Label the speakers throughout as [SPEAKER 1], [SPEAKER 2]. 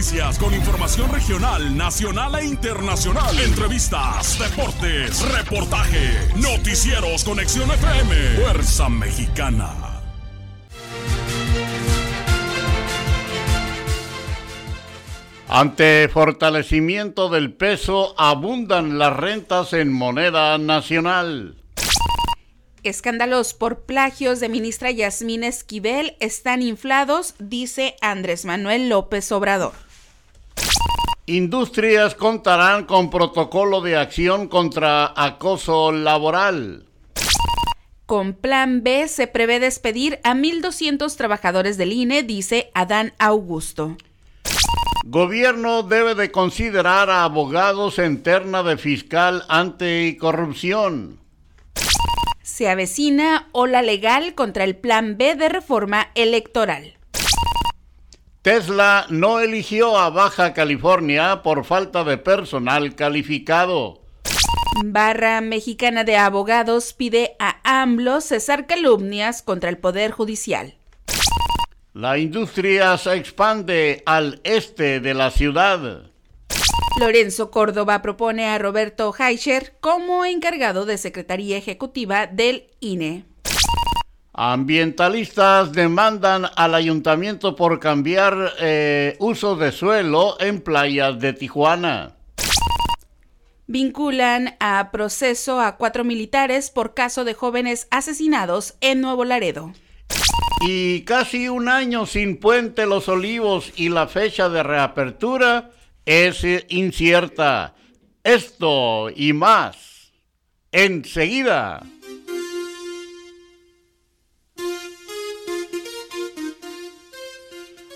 [SPEAKER 1] Noticias con información regional, nacional e internacional. Entrevistas, deportes, reportaje, noticieros, conexión FM, Fuerza Mexicana.
[SPEAKER 2] Ante fortalecimiento del peso, abundan las rentas en moneda nacional.
[SPEAKER 3] Escándalos por plagios de ministra Yasmín Esquivel están inflados, dice Andrés Manuel López Obrador.
[SPEAKER 2] Industrias contarán con protocolo de acción contra acoso laboral.
[SPEAKER 3] Con plan B se prevé despedir a 1.200 trabajadores del INE, dice Adán Augusto.
[SPEAKER 2] Gobierno debe de considerar a abogados en terna de fiscal anticorrupción
[SPEAKER 3] se avecina ola legal contra el Plan B de reforma electoral.
[SPEAKER 2] Tesla no eligió a Baja California por falta de personal calificado.
[SPEAKER 3] Barra Mexicana de Abogados pide a AMLO cesar calumnias contra el Poder Judicial.
[SPEAKER 2] La industria se expande al este de la ciudad.
[SPEAKER 3] Lorenzo Córdoba propone a Roberto Heischer como encargado de Secretaría Ejecutiva del INE.
[SPEAKER 2] Ambientalistas demandan al ayuntamiento por cambiar eh, uso de suelo en playas de Tijuana.
[SPEAKER 3] Vinculan a proceso a cuatro militares por caso de jóvenes asesinados en Nuevo Laredo.
[SPEAKER 2] Y casi un año sin Puente Los Olivos y la fecha de reapertura es incierta. Esto y más. Enseguida.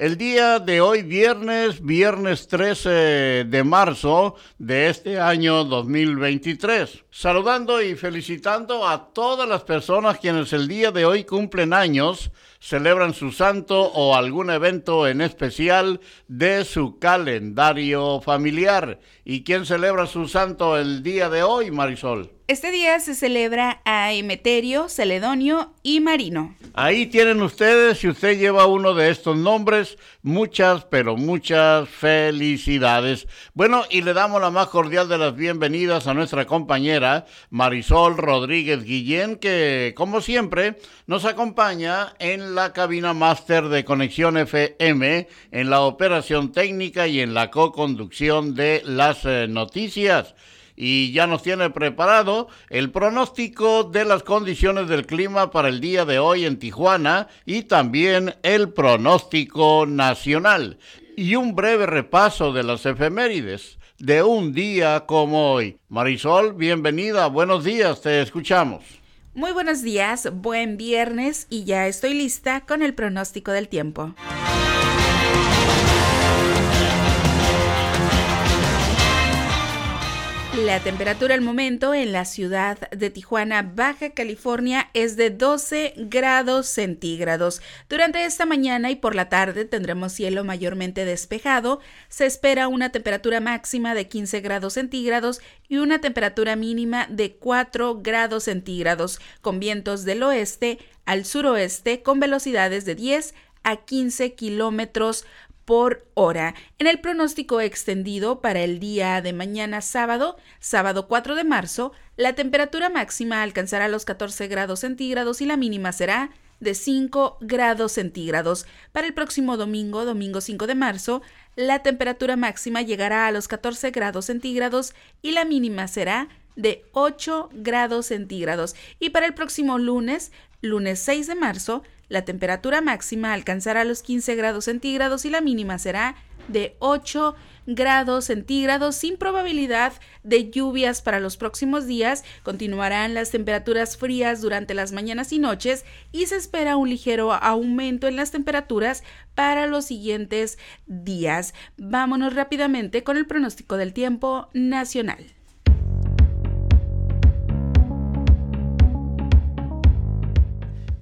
[SPEAKER 2] El día de hoy, viernes, viernes 13 de marzo de este año 2023. Saludando y felicitando a todas las personas quienes el día de hoy cumplen años, celebran su santo o algún evento en especial de su calendario familiar. ¿Y quién celebra su santo el día de hoy, Marisol?
[SPEAKER 3] Este día se celebra a Emeterio, Celedonio y Marino.
[SPEAKER 2] Ahí tienen ustedes, si usted lleva uno de estos nombres, muchas, pero muchas felicidades. Bueno, y le damos la más cordial de las bienvenidas a nuestra compañera Marisol Rodríguez Guillén, que como siempre nos acompaña en la cabina máster de Conexión FM, en la operación técnica y en la co-conducción de las eh, noticias y ya nos tiene preparado el pronóstico de las condiciones del clima para el día de hoy en Tijuana y también el pronóstico nacional y un breve repaso de las efemérides de un día como hoy. Marisol, bienvenida, buenos días, te escuchamos.
[SPEAKER 3] Muy buenos días, buen viernes y ya estoy lista con el pronóstico del tiempo. La temperatura al momento en la ciudad de Tijuana, Baja California, es de 12 grados centígrados. Durante esta mañana y por la tarde tendremos cielo mayormente despejado. Se espera una temperatura máxima de 15 grados centígrados y una temperatura mínima de 4 grados centígrados, con vientos del oeste al suroeste con velocidades de 10 a 15 kilómetros por hora. En el pronóstico extendido para el día de mañana sábado, sábado 4 de marzo, la temperatura máxima alcanzará los 14 grados centígrados y la mínima será de 5 grados centígrados. Para el próximo domingo, domingo 5 de marzo, la temperatura máxima llegará a los 14 grados centígrados y la mínima será de 8 grados centígrados. Y para el próximo lunes, lunes 6 de marzo, la temperatura máxima alcanzará los 15 grados centígrados y la mínima será de 8 grados centígrados sin probabilidad de lluvias para los próximos días. Continuarán las temperaturas frías durante las mañanas y noches y se espera un ligero aumento en las temperaturas para los siguientes días. Vámonos rápidamente con el pronóstico del tiempo nacional.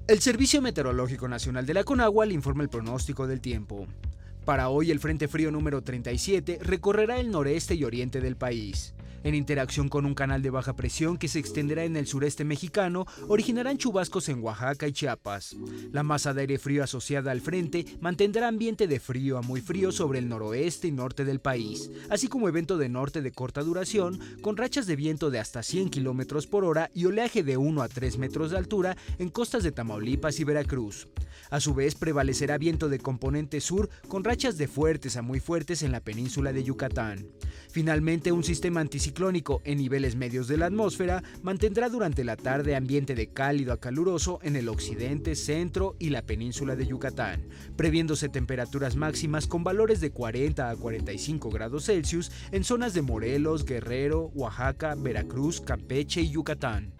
[SPEAKER 4] El Servicio Meteorológico Nacional de la Conagua le informa el pronóstico del tiempo. Para hoy el Frente Frío número 37 recorrerá el noreste y oriente del país en interacción con un canal de baja presión que se extenderá en el sureste mexicano, originarán chubascos en Oaxaca y Chiapas. La masa de aire frío asociada al frente mantendrá ambiente de frío a muy frío sobre el noroeste y norte del país, así como evento de norte de corta duración, con rachas de viento de hasta 100 km por hora y oleaje de 1 a 3 metros de altura en costas de Tamaulipas y Veracruz. A su vez, prevalecerá viento de componente sur con rachas de fuertes a muy fuertes en la península de Yucatán. Finalmente, un sistema anticiclónico en niveles medios de la atmósfera mantendrá durante la tarde ambiente de cálido a caluroso en el occidente, centro y la península de Yucatán, previéndose temperaturas máximas con valores de 40 a 45 grados Celsius en zonas de Morelos, Guerrero, Oaxaca, Veracruz, Campeche y Yucatán.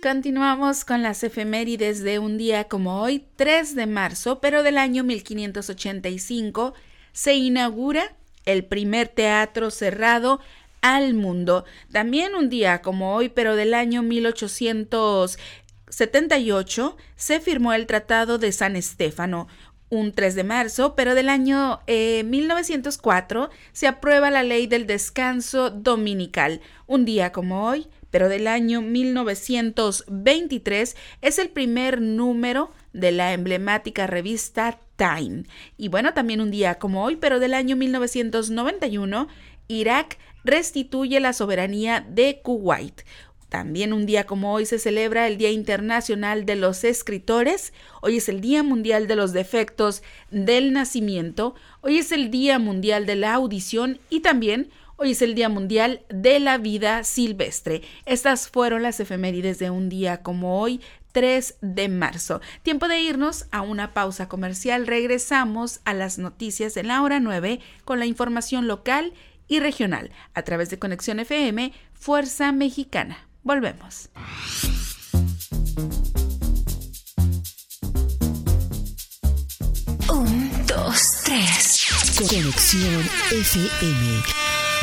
[SPEAKER 3] Continuamos con las efemérides de un día como hoy, 3 de marzo, pero del año 1585, se inaugura el primer teatro cerrado al mundo. También un día como hoy, pero del año 1878, se firmó el Tratado de San Estéfano. Un 3 de marzo, pero del año 1904, eh, se aprueba la ley del descanso dominical. Un día como hoy, pero del año 1923 es el primer número de la emblemática revista Time. Y bueno, también un día como hoy, pero del año 1991, Irak restituye la soberanía de Kuwait. También un día como hoy se celebra el Día Internacional de los Escritores, hoy es el Día Mundial de los Defectos del Nacimiento, hoy es el Día Mundial de la Audición y también Hoy es el Día Mundial de la Vida Silvestre. Estas fueron las efemérides de un día como hoy, 3 de marzo. Tiempo de irnos a una pausa comercial. Regresamos a las noticias en la hora 9 con la información local y regional a través de Conexión FM, Fuerza Mexicana. Volvemos.
[SPEAKER 5] Un, dos, tres. Conexión FM.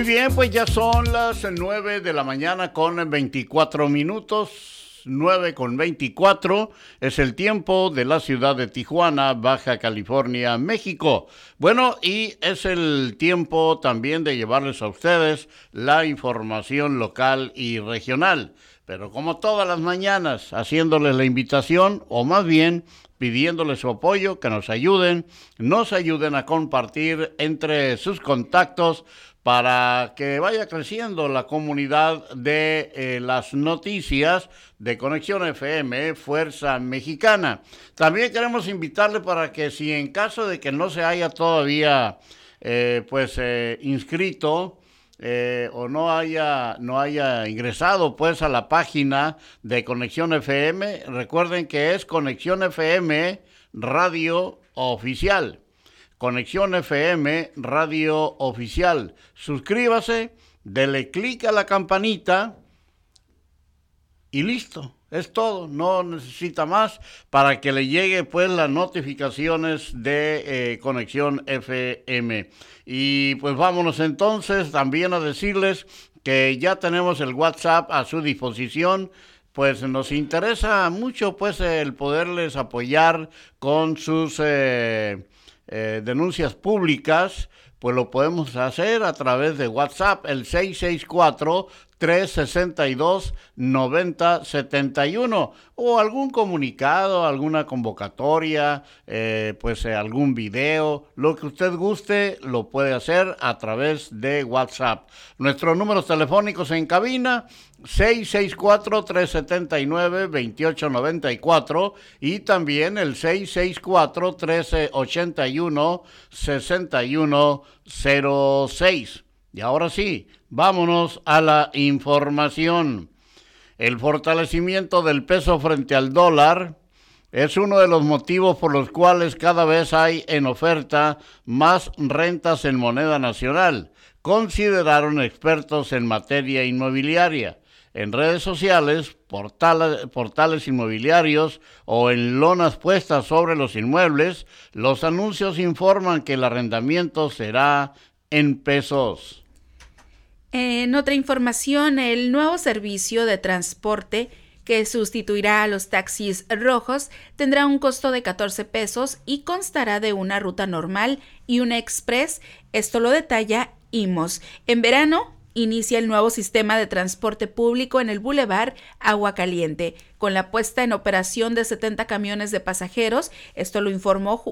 [SPEAKER 2] Muy bien, pues ya son las 9 de la mañana con 24 minutos. 9 con 24 es el tiempo de la ciudad de Tijuana, Baja California, México. Bueno, y es el tiempo también de llevarles a ustedes la información local y regional. Pero como todas las mañanas, haciéndoles la invitación, o más bien pidiéndoles su apoyo, que nos ayuden, nos ayuden a compartir entre sus contactos para que vaya creciendo la comunidad de eh, las noticias de Conexión FM, Fuerza Mexicana. También queremos invitarle para que si en caso de que no se haya todavía eh, pues eh, inscrito o no haya, no haya ingresado pues a la página de Conexión FM, recuerden que es Conexión FM Radio Oficial. Conexión FM Radio Oficial. Suscríbase, dele clic a la campanita y listo. Es todo, no necesita más para que le llegue pues las notificaciones de eh, Conexión FM. Y pues vámonos entonces también a decirles que ya tenemos el WhatsApp a su disposición. Pues nos interesa mucho pues el poderles apoyar con sus eh, eh, denuncias públicas pues lo podemos hacer a través de WhatsApp, el 664 362 9071 o algún comunicado, alguna convocatoria, eh, pues eh, algún video, lo que usted guste lo puede hacer a través de WhatsApp. Nuestros números telefónicos en cabina 664-379-2894 y también el 664-1381-6106. Y ahora sí, vámonos a la información. El fortalecimiento del peso frente al dólar es uno de los motivos por los cuales cada vez hay en oferta más rentas en moneda nacional, consideraron expertos en materia inmobiliaria. En redes sociales, portales, inmobiliarios o en lonas puestas sobre los inmuebles, los anuncios informan que el arrendamiento será en pesos.
[SPEAKER 3] En otra información, el nuevo servicio de transporte que sustituirá a los taxis rojos tendrá un costo de 14 pesos y constará de una ruta normal y una express. Esto lo detalla IMOS. En verano, inicia el nuevo sistema de transporte público en el Boulevard Agua Caliente, con la puesta en operación de 70 camiones de pasajeros. Esto lo informó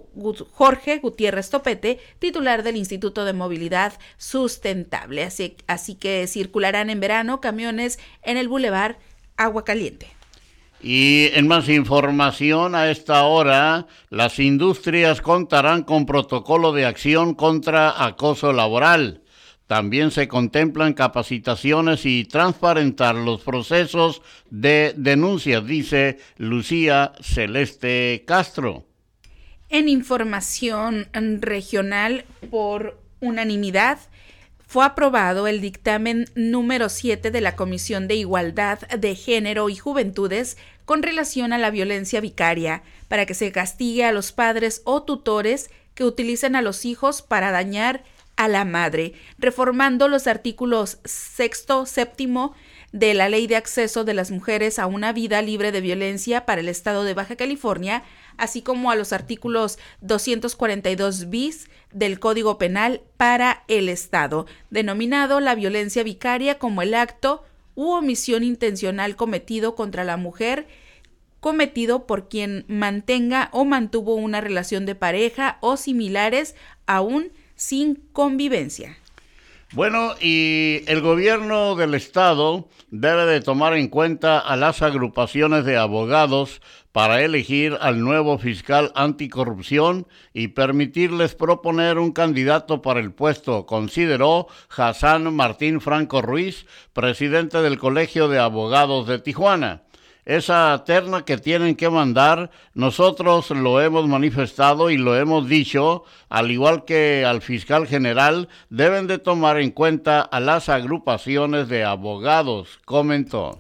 [SPEAKER 3] Jorge Gutiérrez Topete, titular del Instituto de Movilidad Sustentable. Así, así que circularán en verano camiones en el Boulevard Agua Caliente.
[SPEAKER 2] Y en más información a esta hora, las industrias contarán con protocolo de acción contra acoso laboral. También se contemplan capacitaciones y transparentar los procesos de denuncia, dice Lucía Celeste Castro.
[SPEAKER 3] En información regional, por unanimidad, fue aprobado el dictamen número 7 de la Comisión de Igualdad de Género y Juventudes con relación a la violencia vicaria, para que se castigue a los padres o tutores que utilicen a los hijos para dañar a la madre, reformando los artículos sexto, séptimo de la Ley de Acceso de las Mujeres a una vida libre de violencia para el Estado de Baja California, así como a los artículos 242 bis del Código Penal para el Estado, denominado la violencia vicaria como el acto u omisión intencional cometido contra la mujer cometido por quien mantenga o mantuvo una relación de pareja o similares aún sin convivencia.
[SPEAKER 2] Bueno, y el gobierno del estado debe de tomar en cuenta a las agrupaciones de abogados para elegir al nuevo fiscal anticorrupción y permitirles proponer un candidato para el puesto, consideró Hassan Martín Franco Ruiz, presidente del Colegio de Abogados de Tijuana esa terna que tienen que mandar, nosotros lo hemos manifestado y lo hemos dicho, al igual que al fiscal general, deben de tomar en cuenta a las agrupaciones de abogados, comentó.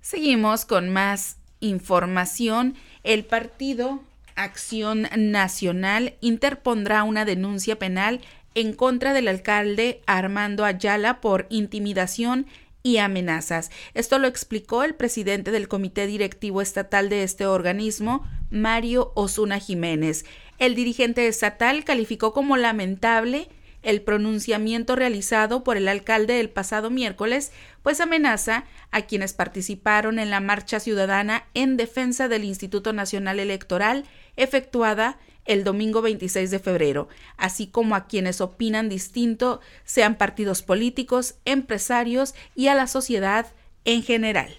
[SPEAKER 3] Seguimos con más información. El partido Acción Nacional interpondrá una denuncia penal en contra del alcalde Armando Ayala por intimidación y amenazas. Esto lo explicó el presidente del Comité Directivo Estatal de este organismo, Mario Osuna Jiménez. El dirigente estatal calificó como lamentable el pronunciamiento realizado por el alcalde el pasado miércoles, pues amenaza a quienes participaron en la marcha ciudadana en defensa del Instituto Nacional Electoral efectuada el domingo 26 de febrero, así como a quienes opinan distinto, sean partidos políticos, empresarios y a la sociedad en general.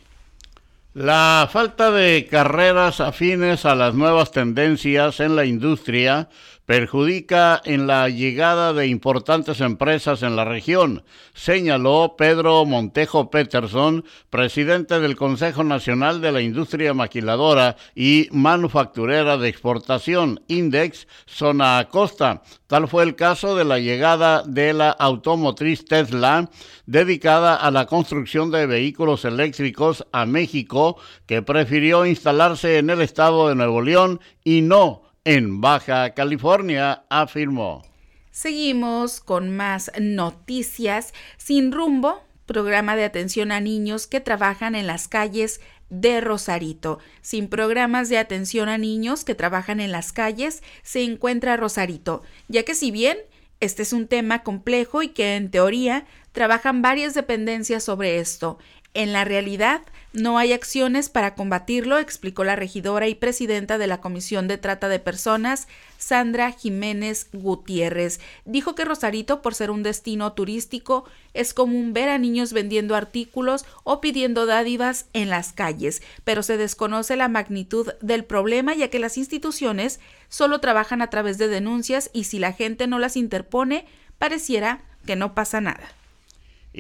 [SPEAKER 2] La falta de carreras afines a las nuevas tendencias en la industria perjudica en la llegada de importantes empresas en la región, señaló Pedro Montejo Peterson, presidente del Consejo Nacional de la Industria Maquiladora y Manufacturera de Exportación, Index, Zona Costa. Tal fue el caso de la llegada de la automotriz Tesla, dedicada a la construcción de vehículos eléctricos a México, que prefirió instalarse en el estado de Nuevo León y no en Baja California, afirmó.
[SPEAKER 3] Seguimos con más noticias. Sin rumbo, programa de atención a niños que trabajan en las calles de Rosarito. Sin programas de atención a niños que trabajan en las calles, se encuentra Rosarito, ya que si bien este es un tema complejo y que en teoría trabajan varias dependencias sobre esto, en la realidad, no hay acciones para combatirlo, explicó la regidora y presidenta de la Comisión de Trata de Personas, Sandra Jiménez Gutiérrez. Dijo que Rosarito, por ser un destino turístico, es común ver a niños vendiendo artículos o pidiendo dádivas en las calles, pero se desconoce la magnitud del problema ya que las instituciones solo trabajan a través de denuncias y si la gente no las interpone, pareciera que no pasa nada.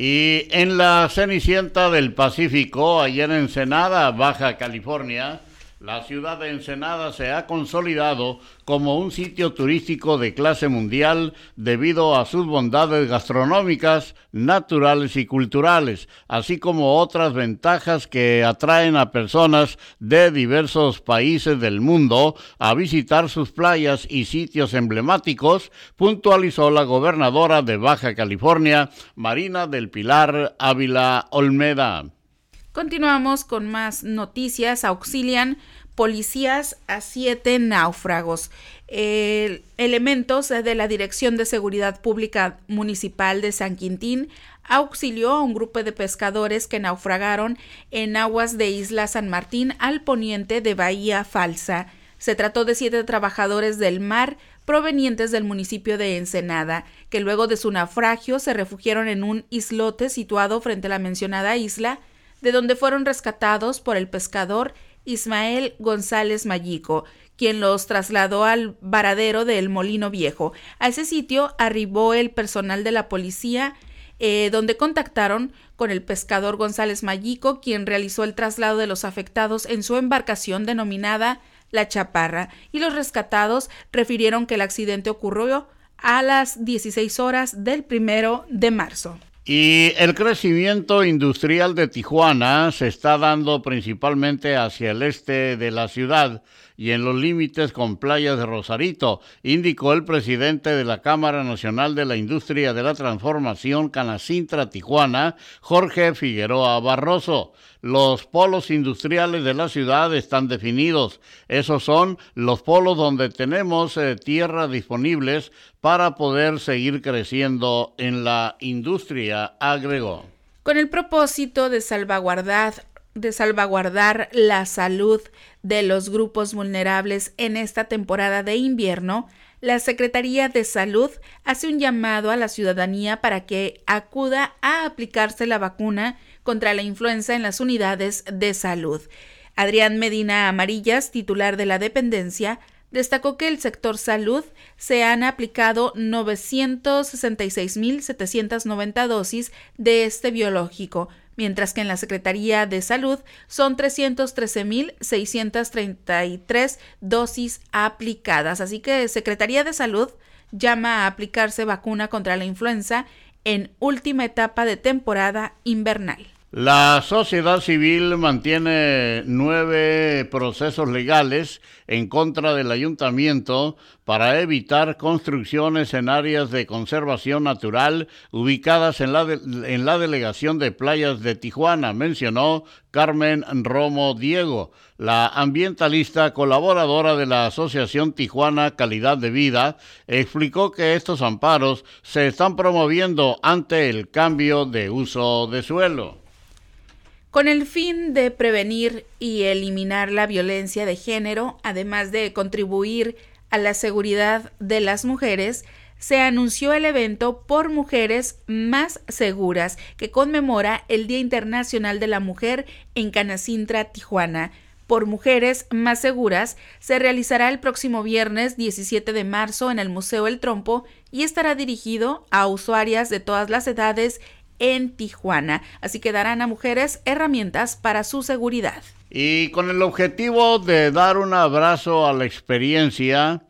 [SPEAKER 2] Y en la Cenicienta del Pacífico, ayer en Ensenada, Baja California, la ciudad de Ensenada se ha consolidado como un sitio turístico de clase mundial debido a sus bondades gastronómicas, naturales y culturales, así como otras ventajas que atraen a personas de diversos países del mundo a visitar sus playas y sitios emblemáticos, puntualizó la gobernadora de Baja California, Marina del Pilar Ávila Olmeda.
[SPEAKER 3] Continuamos con más noticias. Auxilian policías a siete náufragos. elementos de la Dirección de Seguridad Pública Municipal de San Quintín auxilió a un grupo de pescadores que naufragaron en aguas de Isla San Martín al poniente de Bahía Falsa. Se trató de siete trabajadores del mar provenientes del municipio de Ensenada, que luego de su naufragio se refugiaron en un islote situado frente a la mencionada isla de donde fueron rescatados por el pescador Ismael González Mallico, quien los trasladó al varadero del Molino Viejo. A ese sitio arribó el personal de la policía, eh, donde contactaron con el pescador González Mallico, quien realizó el traslado de los afectados en su embarcación denominada La Chaparra, y los rescatados refirieron que el accidente ocurrió a las 16 horas del primero de marzo.
[SPEAKER 2] Y el crecimiento industrial de Tijuana se está dando principalmente hacia el este de la ciudad y en los límites con playas de Rosarito, indicó el presidente de la Cámara Nacional de la Industria de la Transformación Canacintra Tijuana, Jorge Figueroa Barroso. Los polos industriales de la ciudad están definidos. Esos son los polos donde tenemos eh, tierras disponibles para poder seguir creciendo en la industria, agregó.
[SPEAKER 3] Con el propósito de salvaguardar de salvaguardar la salud de los grupos vulnerables en esta temporada de invierno, la Secretaría de Salud hace un llamado a la ciudadanía para que acuda a aplicarse la vacuna contra la influenza en las unidades de salud. Adrián Medina Amarillas, titular de la dependencia, destacó que el sector salud se han aplicado 966.790 dosis de este biológico, mientras que en la Secretaría de Salud son 313.633 dosis aplicadas. Así que Secretaría de Salud llama a aplicarse vacuna contra la influenza en última etapa de temporada invernal.
[SPEAKER 2] La sociedad civil mantiene nueve procesos legales en contra del ayuntamiento para evitar construcciones en áreas de conservación natural ubicadas en la, en la delegación de playas de Tijuana, mencionó Carmen Romo Diego, la ambientalista colaboradora de la Asociación Tijuana Calidad de Vida, explicó que estos amparos se están promoviendo ante el cambio de uso de suelo.
[SPEAKER 3] Con el fin de prevenir y eliminar la violencia de género, además de contribuir a la seguridad de las mujeres, se anunció el evento Por Mujeres Más Seguras, que conmemora el Día Internacional de la Mujer en Canacintra, Tijuana. por mujeres más seguras se realizará el próximo viernes 17 de marzo en el Museo El Trompo y estará dirigido a usuarias de todas las edades en Tijuana. Así que darán a mujeres herramientas para su seguridad.
[SPEAKER 2] Y con el objetivo de dar un abrazo a la experiencia,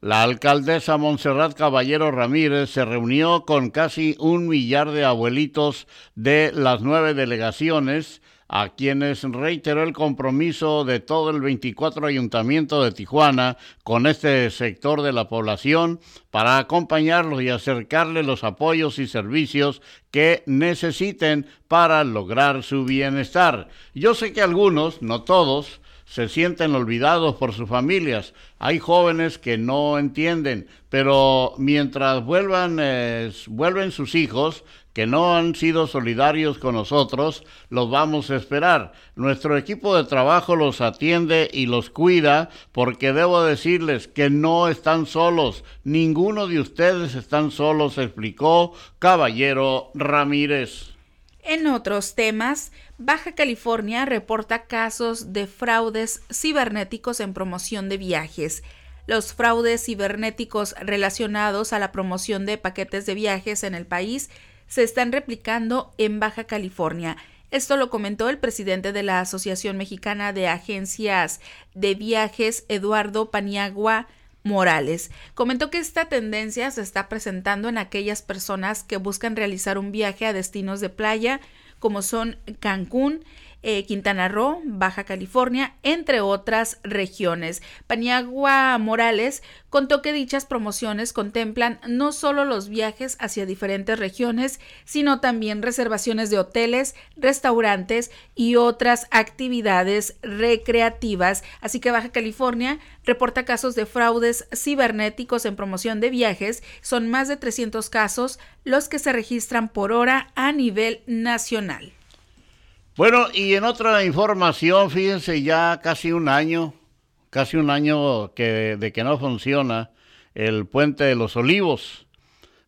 [SPEAKER 2] la alcaldesa Montserrat Caballero Ramírez se reunió con casi un millar de abuelitos de las nueve delegaciones a quienes reiteró el compromiso de todo el 24 Ayuntamiento de Tijuana con este sector de la población para acompañarlos y acercarles los apoyos y servicios que necesiten para lograr su bienestar. Yo sé que algunos, no todos, se sienten olvidados por sus familias. Hay jóvenes que no entienden, pero mientras vuelvan, eh, vuelven sus hijos, que no han sido solidarios con nosotros, los vamos a esperar. Nuestro equipo de trabajo los atiende y los cuida porque debo decirles que no están solos. Ninguno de ustedes están solos, explicó Caballero Ramírez.
[SPEAKER 3] En otros temas, Baja California reporta casos de fraudes cibernéticos en promoción de viajes. Los fraudes cibernéticos relacionados a la promoción de paquetes de viajes en el país se están replicando en Baja California. Esto lo comentó el presidente de la Asociación Mexicana de Agencias de Viajes, Eduardo Paniagua Morales. Comentó que esta tendencia se está presentando en aquellas personas que buscan realizar un viaje a destinos de playa como son Cancún, eh, Quintana Roo, Baja California, entre otras regiones. Paniagua Morales contó que dichas promociones contemplan no solo los viajes hacia diferentes regiones, sino también reservaciones de hoteles, restaurantes y otras actividades recreativas. Así que Baja California reporta casos de fraudes cibernéticos en promoción de viajes. Son más de 300 casos los que se registran por hora a nivel nacional.
[SPEAKER 2] Bueno, y en otra información, fíjense, ya casi un año, casi un año que, de que no funciona el puente de los olivos.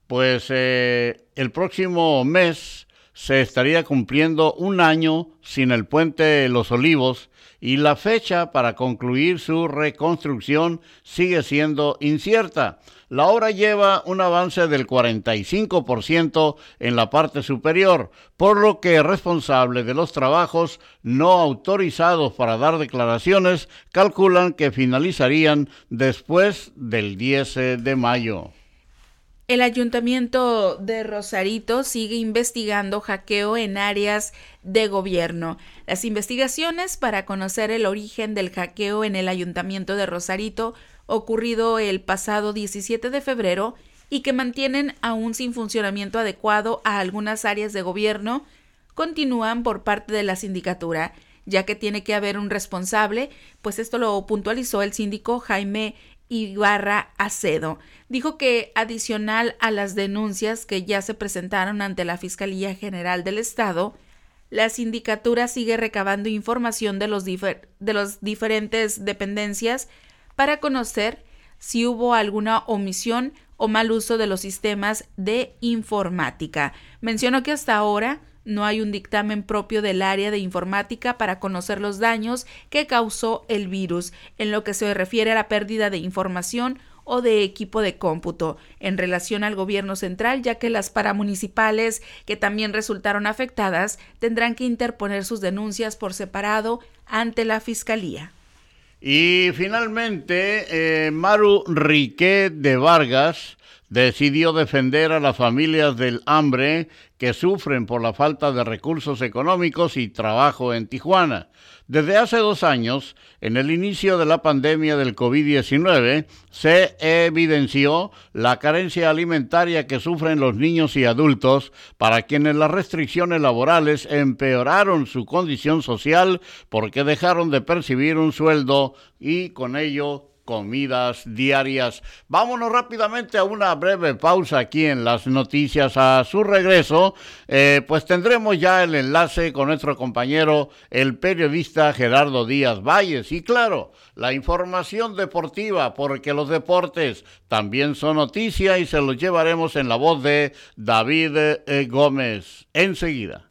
[SPEAKER 2] Pues eh, el próximo mes se estaría cumpliendo un año sin el puente de los olivos y la fecha para concluir su reconstrucción sigue siendo incierta. La obra lleva un avance del 45% en la parte superior, por lo que responsables de los trabajos no autorizados para dar declaraciones calculan que finalizarían después del 10 de mayo.
[SPEAKER 3] El ayuntamiento de Rosarito sigue investigando hackeo en áreas de gobierno. Las investigaciones para conocer el origen del hackeo en el ayuntamiento de Rosarito ocurrido el pasado 17 de febrero y que mantienen aún sin funcionamiento adecuado a algunas áreas de gobierno, continúan por parte de la sindicatura, ya que tiene que haber un responsable, pues esto lo puntualizó el síndico Jaime Ibarra Acedo. Dijo que adicional a las denuncias que ya se presentaron ante la Fiscalía General del Estado, la sindicatura sigue recabando información de los, de los diferentes dependencias para conocer si hubo alguna omisión o mal uso de los sistemas de informática. Mencionó que hasta ahora no hay un dictamen propio del área de informática para conocer los daños que causó el virus en lo que se refiere a la pérdida de información o de equipo de cómputo en relación al gobierno central, ya que las paramunicipales que también resultaron afectadas tendrán que interponer sus denuncias por separado ante la Fiscalía.
[SPEAKER 2] Y finalmente, eh, Maru Riquet de Vargas decidió defender a las familias del hambre que sufren por la falta de recursos económicos y trabajo en Tijuana. Desde hace dos años, en el inicio de la pandemia del COVID-19, se evidenció la carencia alimentaria que sufren los niños y adultos, para quienes las restricciones laborales empeoraron su condición social porque dejaron de percibir un sueldo y con ello comidas diarias. Vámonos rápidamente a una breve pausa aquí en las noticias. A su regreso, eh, pues tendremos ya el enlace con nuestro compañero, el periodista Gerardo Díaz Valles. Y claro, la información deportiva, porque los deportes también son noticia y se los llevaremos en la voz de David eh, Gómez. Enseguida.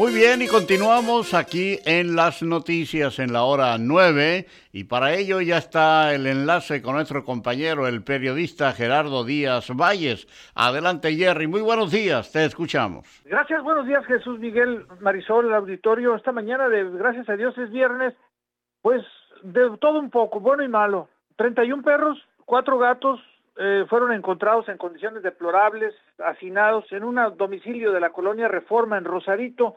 [SPEAKER 2] Muy bien, y continuamos aquí en las noticias en la hora 9 y para ello ya está el enlace con nuestro compañero, el periodista Gerardo Díaz Valles. Adelante Jerry, muy buenos días, te escuchamos.
[SPEAKER 6] Gracias, buenos días Jesús Miguel Marisol, el auditorio. Esta mañana, de gracias a Dios, es viernes, pues de todo un poco, bueno y malo. 31 perros, cuatro gatos eh, fueron encontrados en condiciones deplorables, hacinados en un domicilio de la colonia Reforma en Rosarito.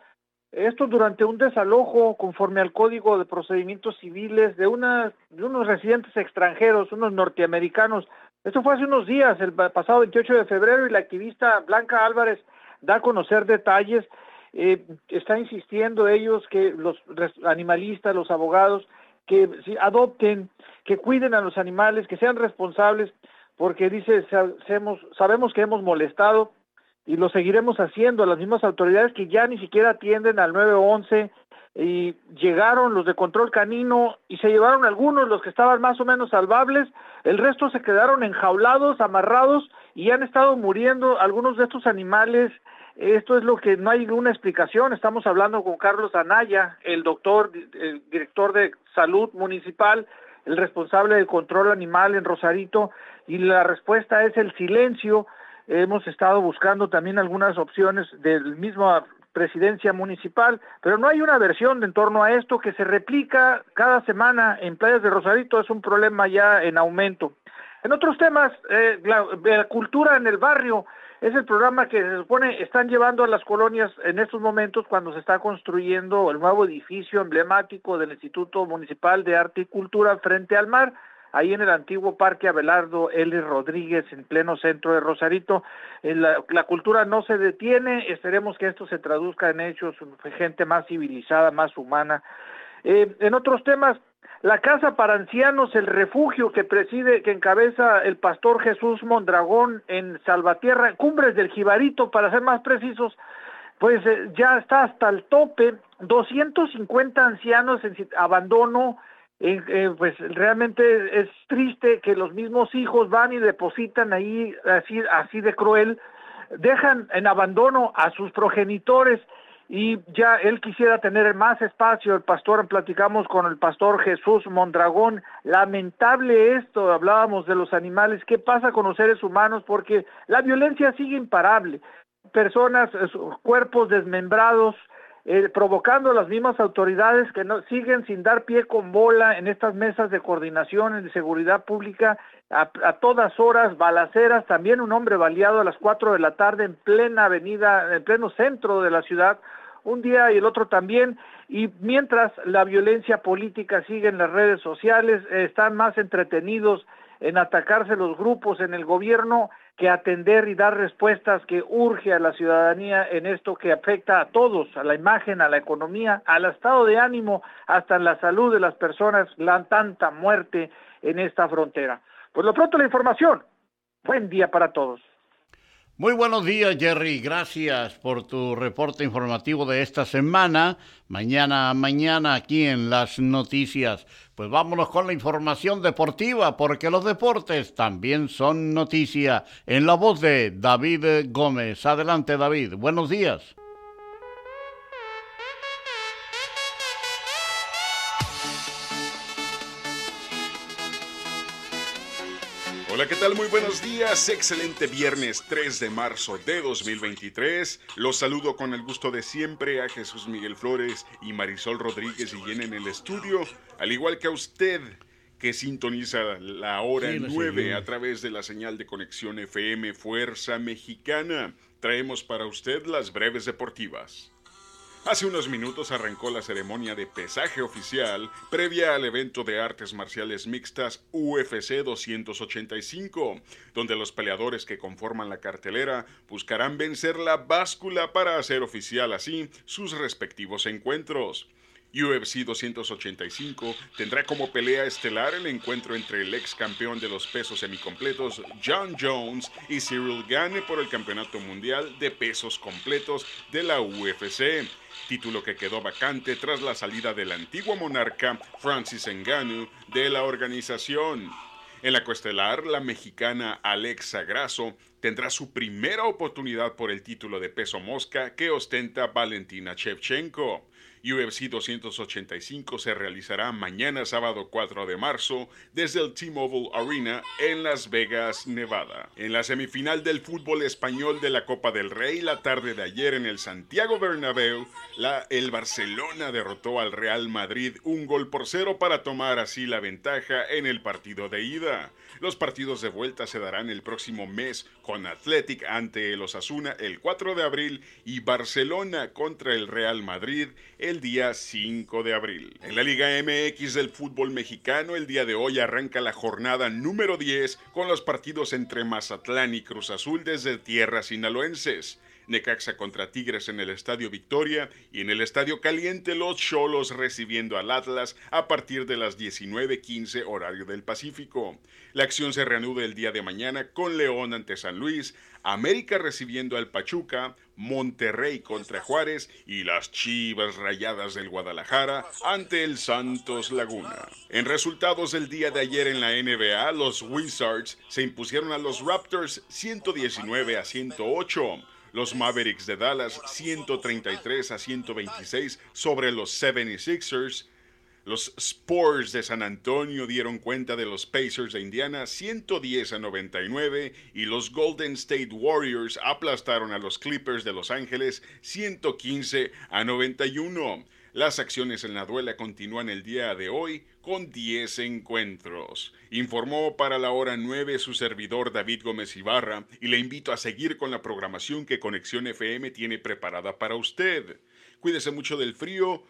[SPEAKER 6] Esto durante un desalojo conforme al Código de Procedimientos Civiles de, una, de unos residentes extranjeros, unos norteamericanos. Esto fue hace unos días, el pasado 28 de febrero, y la activista Blanca Álvarez da a conocer detalles. Eh, está insistiendo ellos que los animalistas, los abogados, que adopten, que cuiden a los animales, que sean responsables, porque dice, sabemos que hemos molestado y lo seguiremos haciendo. Las mismas autoridades que ya ni siquiera atienden al 911 y llegaron los de control canino y se llevaron algunos, los que estaban más o menos salvables, el resto se quedaron enjaulados, amarrados y han estado muriendo algunos de estos animales. Esto es lo que no hay una explicación. Estamos hablando con Carlos Anaya, el doctor, el director de salud municipal, el responsable del control animal en Rosarito, y la respuesta es el silencio hemos estado buscando también algunas opciones del mismo presidencia municipal, pero no hay una versión en torno a esto que se replica cada semana en playas de Rosarito, es un problema ya en aumento. En otros temas, eh, la, la, cultura en el barrio es el programa que se supone están llevando a las colonias en estos momentos cuando se está construyendo el nuevo edificio emblemático del Instituto Municipal de Arte y Cultura frente al mar ahí en el antiguo Parque Abelardo L. Rodríguez, en pleno centro de Rosarito. Eh, la, la, cultura no se detiene, esperemos que esto se traduzca en hechos, gente más civilizada, más humana. Eh, en otros temas, la casa para ancianos, el refugio que preside, que encabeza el pastor Jesús Mondragón en Salvatierra, Cumbres del Jibarito, para ser más precisos, pues eh, ya está hasta el tope, 250 ancianos en abandono, eh, pues realmente es triste que los mismos hijos van y depositan ahí así, así de cruel, dejan en abandono a sus progenitores y ya él quisiera tener más espacio, el pastor, platicamos con el pastor Jesús Mondragón, lamentable esto, hablábamos de los animales, ¿qué pasa con los seres humanos? Porque la violencia sigue imparable, personas, eh, cuerpos desmembrados, eh, provocando las mismas autoridades que no, siguen sin dar pie con bola en estas mesas de coordinación de seguridad pública a, todas horas, balaceras, también un hombre baleado a las cuatro de la tarde en plena avenida, en pleno centro de la ciudad, un día y el otro también, y mientras la violencia política sigue en las redes sociales, están más entretenidos en atacarse los grupos en el gobierno que atender y dar respuestas que urge a la ciudadanía en esto que afecta a todos, a la imagen, a la economía, al estado de ánimo, hasta en la salud de las personas, la tanta muerte en esta frontera. Por lo pronto la información. Buen día para todos.
[SPEAKER 2] Muy buenos días, Jerry. Gracias por tu reporte informativo de esta semana. Mañana mañana aquí en las noticias. Pues vámonos con la información deportiva, porque los deportes también son noticia. En la voz de David Gómez. Adelante, David. Buenos días.
[SPEAKER 7] Hola, ¿qué tal? Muy buenos días. Excelente viernes 3 de marzo de 2023. Los saludo con el gusto de siempre a Jesús Miguel Flores y Marisol Rodríguez y en el estudio, al igual que a usted que sintoniza la hora 9 a través de la señal de conexión FM Fuerza Mexicana. Traemos para usted las breves deportivas. Hace unos minutos arrancó la ceremonia de pesaje oficial previa al evento de artes marciales mixtas UFC 285, donde los peleadores que conforman la cartelera buscarán vencer la báscula para hacer oficial así sus respectivos encuentros. UFC 285 tendrá como pelea estelar el encuentro entre el ex campeón de los pesos semicompletos John Jones y Cyril Gane por el Campeonato Mundial de Pesos Completos de la UFC, título que quedó vacante tras la salida del antiguo monarca Francis Ngannou de la organización. En la coestelar, la mexicana Alexa Grasso tendrá su primera oportunidad por el título de peso mosca que ostenta Valentina Shevchenko. UFC 285 se realizará mañana sábado 4 de marzo desde el T-Mobile Arena en Las Vegas, Nevada. En la semifinal del fútbol español de la Copa del Rey la tarde de ayer en el Santiago Bernabéu, el Barcelona derrotó al Real Madrid un gol por cero para tomar así la ventaja en el partido de ida. Los partidos de vuelta se darán el próximo mes con Athletic ante el Osasuna el 4 de abril y Barcelona contra el Real Madrid el día 5 de abril. En la Liga MX del fútbol mexicano, el día de hoy arranca la jornada número 10 con los partidos entre Mazatlán y Cruz Azul desde tierras sinaloenses. Necaxa contra Tigres en el Estadio Victoria y en el Estadio Caliente los Cholos recibiendo al Atlas a partir de las 19:15 horario del Pacífico. La acción se reanuda el día de mañana con León ante San Luis, América recibiendo al Pachuca, Monterrey contra Juárez y las Chivas Rayadas del Guadalajara ante el Santos Laguna. En resultados del día de ayer en la NBA, los Wizards se impusieron a los Raptors 119 a 108. Los Mavericks de Dallas 133 a 126 sobre los 76ers. Los Spurs de San Antonio dieron cuenta de los Pacers de Indiana 110 a 99 y los Golden State Warriors aplastaron a los Clippers de Los Ángeles 115 a 91. Las acciones en la duela continúan el día de hoy con 10 encuentros. Informó para la hora 9 su servidor David Gómez Ibarra y le invito a seguir con la programación que Conexión FM tiene preparada para usted. Cuídese mucho del frío,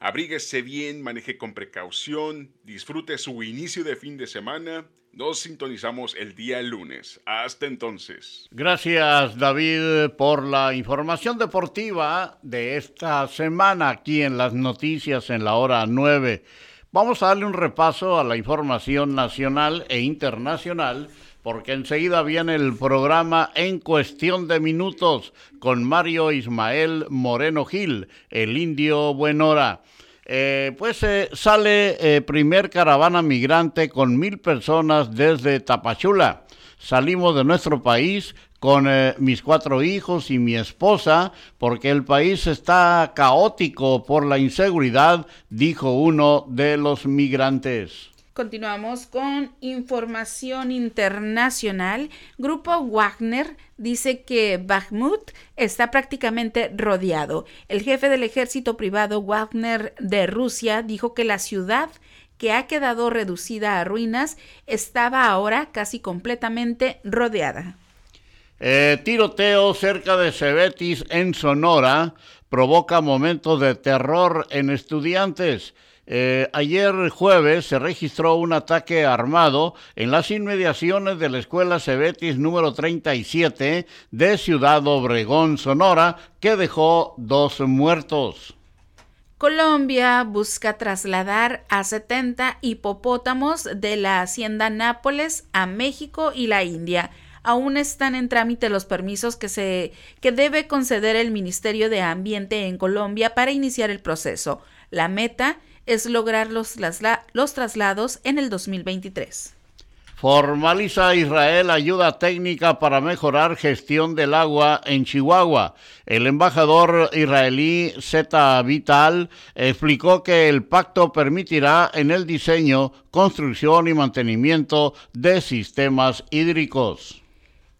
[SPEAKER 7] abríguese bien, maneje con precaución, disfrute su inicio de fin de semana. Nos sintonizamos el día lunes. Hasta entonces.
[SPEAKER 2] Gracias David por la información deportiva de esta semana aquí en las noticias en la hora 9. Vamos a darle un repaso a la información nacional e internacional porque enseguida viene el programa en cuestión de minutos con Mario Ismael Moreno Gil, el indio Buenora. Eh, pues eh, sale eh, primer caravana migrante con mil personas desde Tapachula. Salimos de nuestro país con mis cuatro hijos y mi esposa porque el país está caótico por la inseguridad, dijo uno de los migrantes.
[SPEAKER 3] Continuamos con información internacional. Grupo Wagner dice que Bakhmut está prácticamente rodeado. El jefe del ejército privado Wagner de Rusia dijo que la ciudad que ha quedado reducida a ruinas estaba ahora casi completamente rodeada.
[SPEAKER 2] Eh, tiroteo cerca de Cebetis en Sonora provoca momentos de terror en estudiantes. Eh, ayer jueves se registró un ataque armado en las inmediaciones de la escuela Cebetis número 37 de Ciudad Obregón, Sonora, que dejó dos muertos.
[SPEAKER 3] Colombia busca trasladar a 70 hipopótamos de la hacienda Nápoles a México y la India. Aún están en trámite los permisos que se que debe conceder el Ministerio de Ambiente en Colombia para iniciar el proceso. La meta es lograr los, los traslados en el 2023.
[SPEAKER 2] Formaliza Israel ayuda técnica para mejorar gestión del agua en Chihuahua. El embajador israelí Zeta Vital explicó que el pacto permitirá en el diseño, construcción y mantenimiento de sistemas hídricos.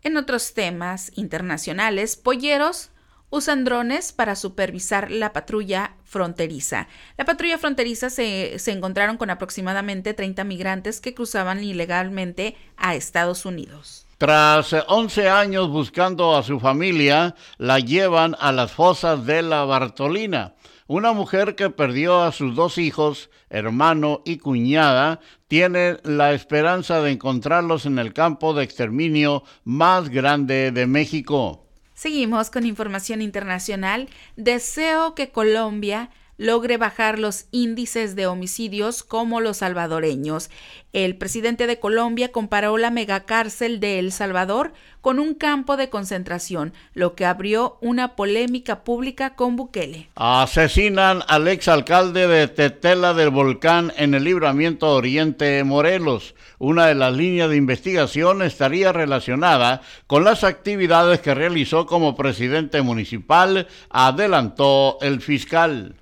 [SPEAKER 3] En otros temas internacionales, polleros usan drones para supervisar la patrulla fronteriza. La patrulla fronteriza se, se, encontraron con aproximadamente 30 migrantes que cruzaban ilegalmente a Estados Unidos.
[SPEAKER 2] Tras 11 años buscando a su familia, la llevan a las fosas de la Bartolina. Una mujer que perdió a sus dos hijos, hermano y cuñada, tiene la esperanza de encontrarlos en el campo de exterminio más grande de México.
[SPEAKER 3] Seguimos con información internacional. Deseo que Colombia logre bajar los índices de homicidios como los salvadoreños. El presidente de Colombia comparó la megacárcel de El Salvador con un campo de concentración, lo que abrió una polémica pública con Bukele.
[SPEAKER 2] Asesinan al exalcalde de Tetela del Volcán en el libramiento Oriente Morelos. Una de las líneas de investigación estaría relacionada con las actividades que realizó como presidente municipal, adelantó el fiscal.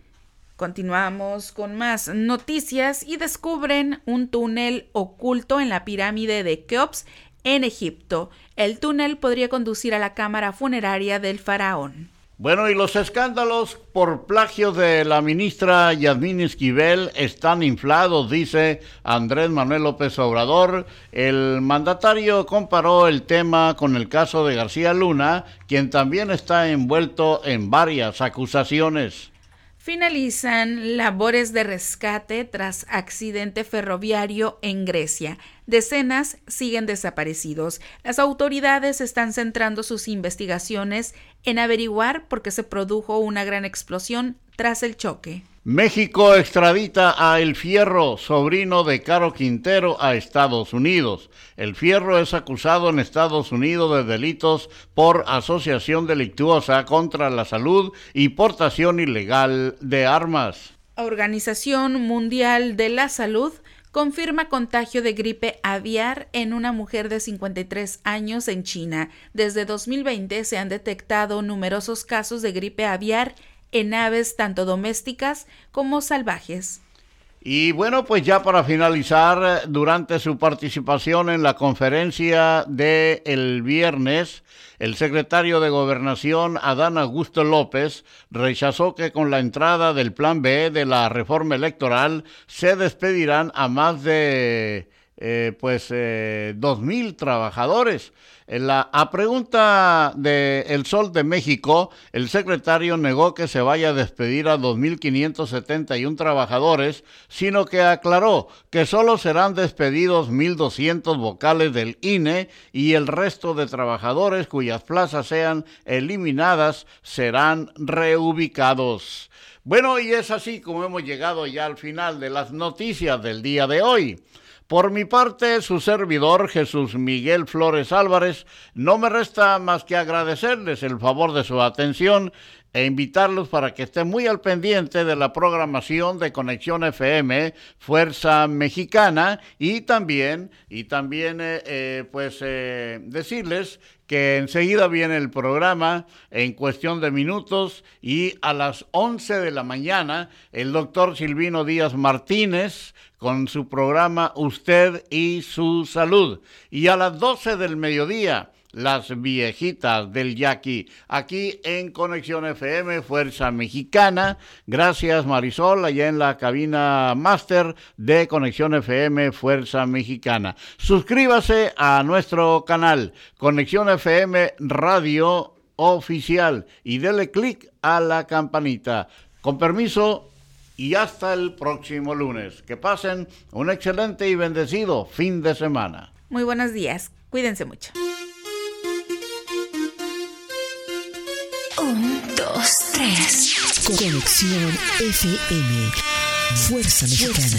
[SPEAKER 3] Continuamos con más noticias y descubren un túnel oculto en la pirámide de Keops en Egipto. El túnel podría conducir a la cámara funeraria del faraón.
[SPEAKER 2] Bueno, y los escándalos por plagio de la ministra Yasmín Esquivel están inflados, dice Andrés Manuel López Obrador. El mandatario comparó el tema con el caso de García Luna, quien también está envuelto en varias acusaciones.
[SPEAKER 3] Finalizan labores de rescate tras accidente ferroviario en Grecia. Decenas siguen desaparecidos. Las autoridades están centrando sus investigaciones en averiguar por qué se produjo una gran explosión tras el choque.
[SPEAKER 2] México extradita a El Fierro, sobrino de Caro Quintero, a Estados Unidos. El Fierro es acusado en Estados Unidos de delitos por asociación delictuosa contra la salud y portación ilegal de armas.
[SPEAKER 3] Organización Mundial de la Salud confirma contagio de gripe aviar en una mujer de 53 años en China. Desde 2020 se han detectado numerosos casos de gripe aviar en aves tanto domésticas como salvajes.
[SPEAKER 2] Y bueno, pues ya para finalizar, durante su participación en la conferencia de el viernes, el secretario de Gobernación, Adán Augusto López, rechazó que con la entrada del Plan B de la reforma electoral se despedirán a más de eh, pues eh, dos mil trabajadores. La, a pregunta de El Sol de México, el secretario negó que se vaya a despedir a 2.571 trabajadores, sino que aclaró que solo serán despedidos 1.200 vocales del INE y el resto de trabajadores cuyas plazas sean eliminadas serán reubicados. Bueno, y es así como hemos llegado ya al final de las noticias del día de hoy. Por mi parte, su servidor Jesús Miguel Flores Álvarez, no me resta más que agradecerles el favor de su atención e invitarlos para que estén muy al pendiente de la programación de Conexión FM Fuerza Mexicana y también y también eh, eh, pues eh, decirles que enseguida viene el programa en cuestión de minutos y a las 11 de la mañana el doctor Silvino Díaz Martínez con su programa Usted y su Salud. Y a las 12 del mediodía, las viejitas del Yaqui, aquí en Conexión FM, Fuerza Mexicana. Gracias Marisol, allá en la cabina máster de Conexión FM, Fuerza Mexicana. Suscríbase a nuestro canal, Conexión FM Radio Oficial, y dele clic a la campanita. Con permiso, y hasta el próximo lunes. Que pasen un excelente y bendecido fin de semana.
[SPEAKER 3] Muy buenos días. Cuídense mucho.
[SPEAKER 5] Un, dos, tres. Conexión FM. Fuerza Mexicana.